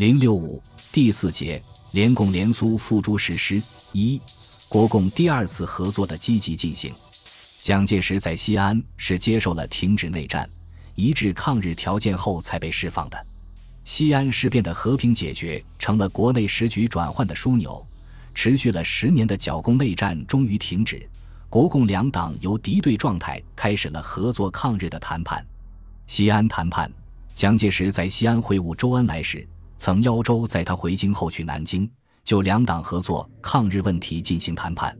零六五第四节，联共联苏付诸实施。一、国共第二次合作的积极进行。蒋介石在西安是接受了停止内战、一致抗日条件后才被释放的。西安事变的和平解决，成了国内时局转换的枢纽。持续了十年的剿共内战终于停止，国共两党由敌对状态开始了合作抗日的谈判。西安谈判，蒋介石在西安会晤周恩来时，曾邀周在他回京后去南京，就两党合作抗日问题进行谈判。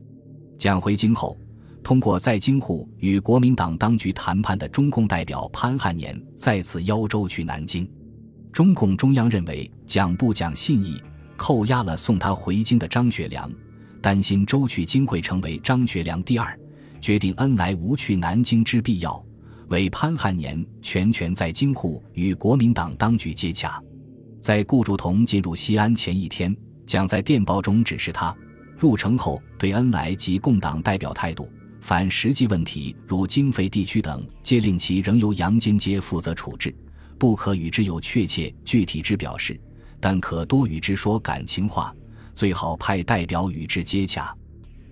蒋回京后，通过在京沪与国民党当局谈判的中共代表潘汉年再次邀周去南京。中共中央认为蒋不讲信义。扣押了送他回京的张学良，担心周去京会成为张学良第二，决定恩来无去南京之必要，为潘汉年全权在京沪与国民党当局接洽。在顾祝同进入西安前一天，蒋在电报中指示他，入城后对恩来及共党代表态度，凡实际问题如经费地区等，皆令其仍由杨坚阶负责处置，不可与之有确切具体之表示。但可多与之说感情话，最好派代表与之接洽。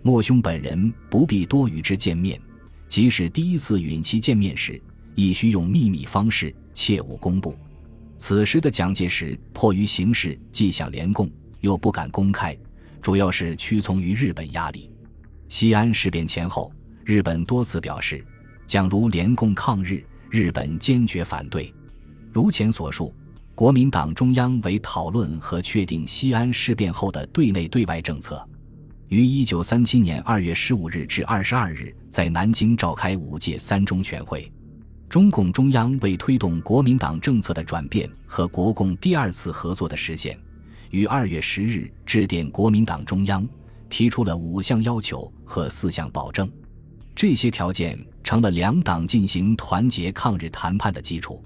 莫兄本人不必多与之见面，即使第一次允其见面时，亦须用秘密方式，切勿公布。此时的蒋介石迫于形势，既想联共，又不敢公开，主要是屈从于日本压力。西安事变前后，日本多次表示，蒋如联共抗日，日本坚决反对。如前所述。国民党中央为讨论和确定西安事变后的对内对外政策，于一九三七年二月十五日至二十二日在南京召开五届三中全会。中共中央为推动国民党政策的转变和国共第二次合作的实现，于二月十日致电国民党中央，提出了五项要求和四项保证。这些条件成了两党进行团结抗日谈判的基础。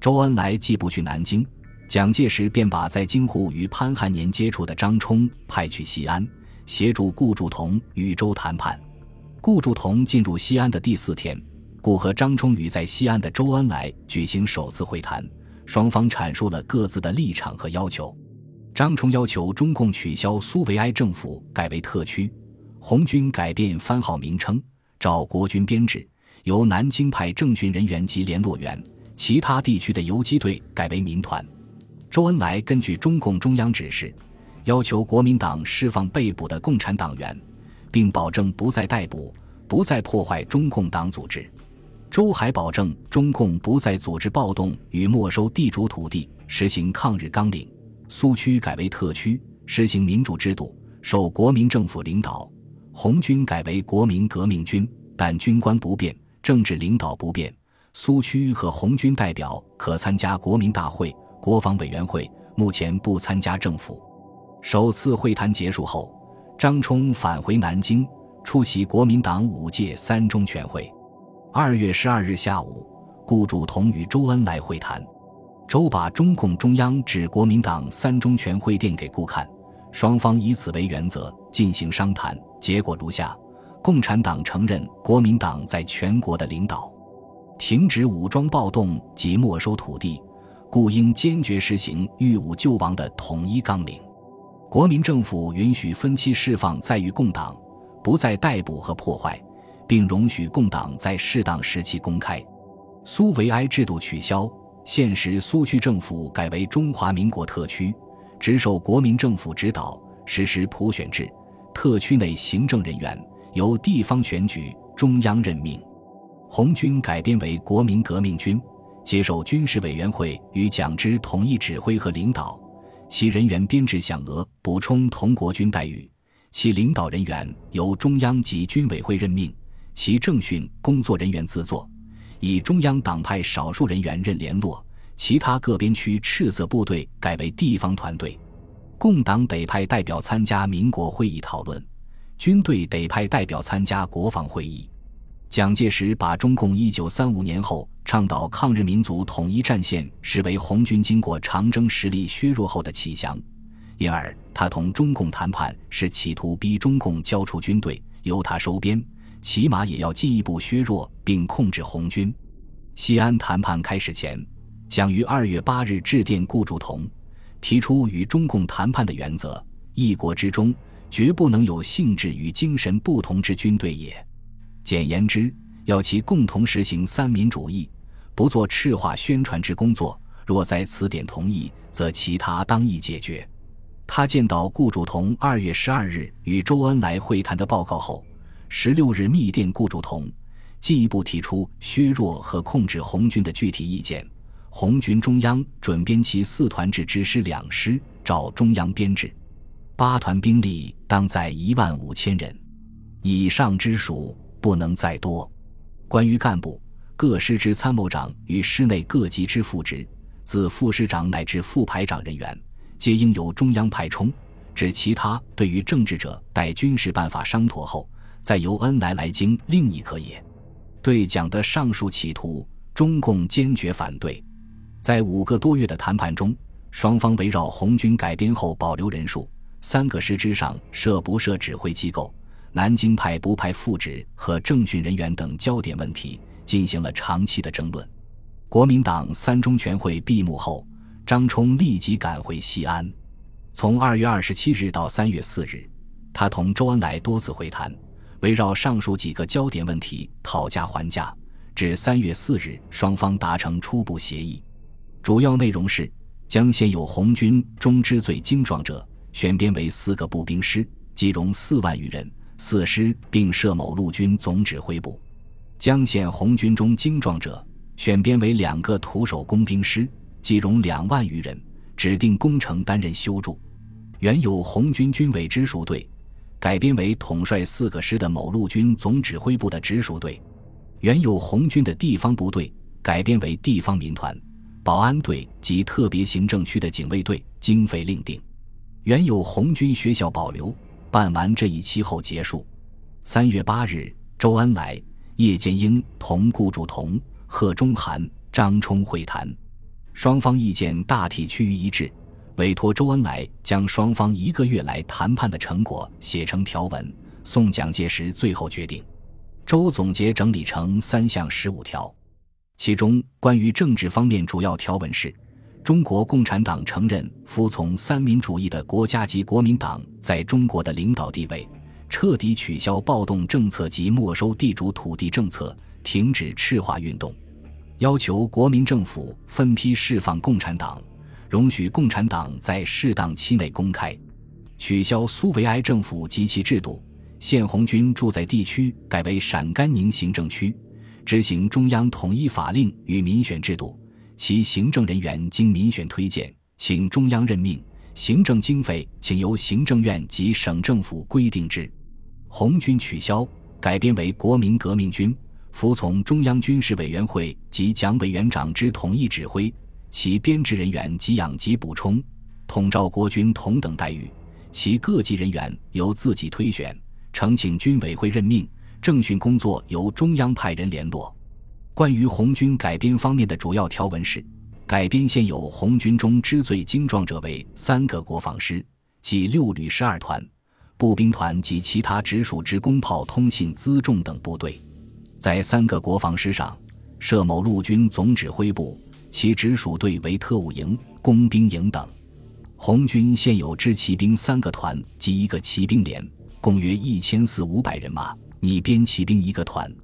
周恩来既不去南京，蒋介石便把在京沪与潘汉年接触的张冲派去西安，协助顾祝同与周谈判。顾祝同进入西安的第四天，故和张冲与在西安的周恩来举行首次会谈，双方阐述了各自的立场和要求。张冲要求中共取消苏维埃政府，改为特区，红军改变番号名称，照国军编制，由南京派政训人员及联络员。其他地区的游击队改为民团。周恩来根据中共中央指示，要求国民党释放被捕的共产党员，并保证不再逮捕、不再破坏中共党组织。周还保证中共不再组织暴动与没收地主土地，实行抗日纲领。苏区改为特区，实行民主制度，受国民政府领导。红军改为国民革命军，但军官不变，政治领导不变。苏区和红军代表可参加国民大会、国防委员会，目前不参加政府。首次会谈结束后，张冲返回南京，出席国民党五届三中全会。二月十二日下午，顾祝同与周恩来会谈，周把中共中央致国民党三中全会电给顾看，双方以此为原则进行商谈，结果如下：共产党承认国民党在全国的领导。停止武装暴动及没收土地，故应坚决实行御武救亡的统一纲领。国民政府允许分期释放在狱共党，不再逮捕和破坏，并容许共党在适当时期公开。苏维埃制度取消，现时苏区政府改为中华民国特区，只受国民政府指导，实施普选制。特区内行政人员由地方选举，中央任命。红军改编为国民革命军，接受军事委员会与蒋之统一指挥和领导，其人员编制响额补充同国军待遇，其领导人员由中央及军委会任命，其政训工作人员自作，以中央党派少数人员任联络，其他各边区赤色部队改为地方团队，共党得派代表参加民国会议讨论，军队得派代表参加国防会议。蒋介石把中共一九三五年后倡导抗日民族统一战线视为红军经过长征实力削弱后的启降，因而他同中共谈判是企图逼中共交出军队，由他收编，起码也要进一步削弱并控制红军。西安谈判开始前，蒋于二月八日致电顾祝同，提出与中共谈判的原则：一国之中绝不能有性质与精神不同之军队也。简言之，要其共同实行三民主义，不做赤化宣传之工作。若在此点同意，则其他当亦解决。他见到顾祝同二月十二日与周恩来会谈的报告后，十六日密电顾祝同，进一步提出削弱和控制红军的具体意见。红军中央准编其四团制之师两师，照中央编制，八团兵力当在一万五千人以上之数，不能再多。关于干部，各师之参谋长与师内各级之副职，自副师长乃至副排长人员，皆应由中央派充。指其他对于政治者，待军事办法商妥后，再由恩来来京另一可也。对蒋的上述企图，中共坚决反对。在五个多月的谈判中，双方围绕红军改编后保留人数、三个师之上设不设指挥机构、南京派不派副职和政训人员等焦点问题进行了长期的争论。国民党三中全会闭幕后，张冲立即赶回西安。从二月二十七日到三月四日，他同周恩来多次会谈，围绕上述几个焦点问题讨价还价。至三月四日，双方达成初步协议。主要内容是将现有红军中之最精壮者选编为四个步兵师，计容四万余人；四师并设某陆军总指挥部。将现红军中精壮者选编为两个徒手工兵师，计容两万余人，指定工程担任修筑。原有红军军委直属队改编为统帅四个师的某陆军总指挥部的直属队。原有红军的地方部队改编为地方民团。保安队及特别行政区的警卫队经费另定，原有红军学校保留。办完这一期后结束。三月八日，周恩来、叶剑英同顾祝同、贺中涵、张冲会谈，双方意见大体趋于一致，委托周恩来将双方一个月来谈判的成果写成条文，送蒋介石最后决定。周总结整理成三项十五条。其中关于政治方面主要条文是：中国共产党承认服从三民主义的国家级国民党在中国的领导地位，彻底取消暴动政策及没收地主土地政策，停止赤化运动，要求国民政府分批释放共产党，容许共产党在适当期内公开，取消苏维埃政府及其制度，现红军驻在地区改为陕甘宁行政区。执行中央统一法令与民选制度，其行政人员经民选推荐，请中央任命；行政经费请由行政院及省政府规定之。红军取消，改编为国民革命军，服从中央军事委员会及蒋委员长之统一指挥，其编制人员给养及补充，统召国军同等待遇，其各级人员由自己推选，呈请军委会任命。政训工作由中央派人联络。关于红军改编方面的主要条文是：改编现有红军中之最精壮者为三个国防师，即六旅十二团、步兵团及其他直属之工炮、通信、辎重等部队。在三个国防师上设某陆军总指挥部，其直属队为特务营、工兵营等。红军现有支骑兵三个团及一个骑兵连，共约一千四五百人马。拟编骑兵一个团，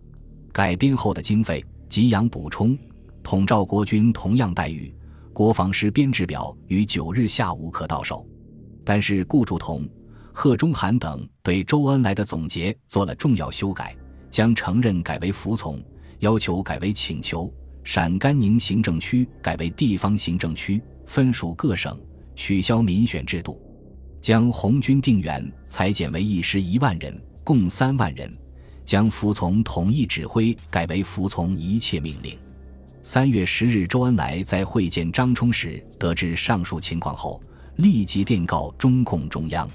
改编后的经费给养补充，统召国军同样待遇。国防师编制表于九日下午可到手。但是顾祝同、贺中涵等对周恩来的总结做了重要修改，将承认改为服从，要求改为请求，陕甘宁行政区改为地方行政区，分属各省，取消民选制度，将红军定员裁减为一师一万人，共三万人。将服从统一指挥改为服从一切命令。三月十日，周恩来在会见张冲时，得知上述情况后，立即电告中共中央。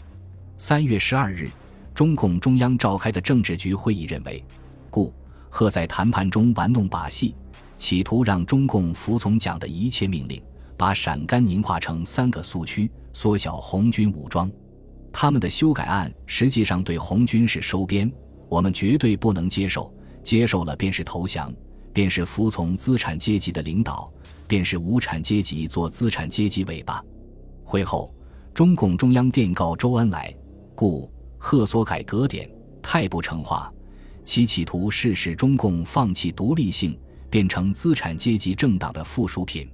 三月十二日，中共中央召开的政治局会议认为，故贺在谈判中玩弄把戏，企图让中共服从蒋的一切命令，把陕甘宁化成三个苏区，缩小红军武装。他们的修改案实际上对红军是收编。我们绝对不能接受，接受了便是投降，便是服从资产阶级的领导，便是无产阶级做资产阶级尾巴。会后，中共中央电告周恩来，故贺所改革点太不成话，其企图是使中共放弃独立性，变成资产阶级政党的附属品。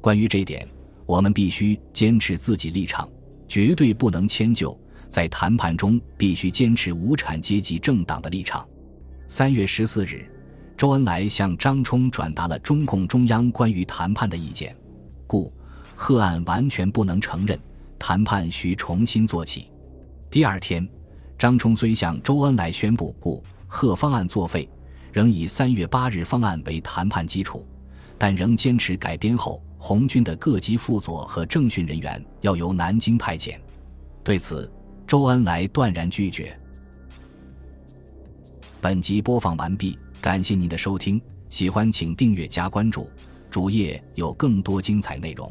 关于这点，我们必须坚持自己立场，绝对不能迁就。在谈判中，必须坚持无产阶级政党的立场。三月十四日，周恩来向张冲转达了中共中央关于谈判的意见，故贺案完全不能承认，谈判需重新做起。第二天，张冲虽向周恩来宣布故贺方案作废，仍以三月八日方案为谈判基础，但仍坚持改编后红军的各级副佐和政训人员要由南京派遣。对此，周恩来断然拒绝。本集播放完毕，感谢您的收听，喜欢请订阅加关注，主页有更多精彩内容。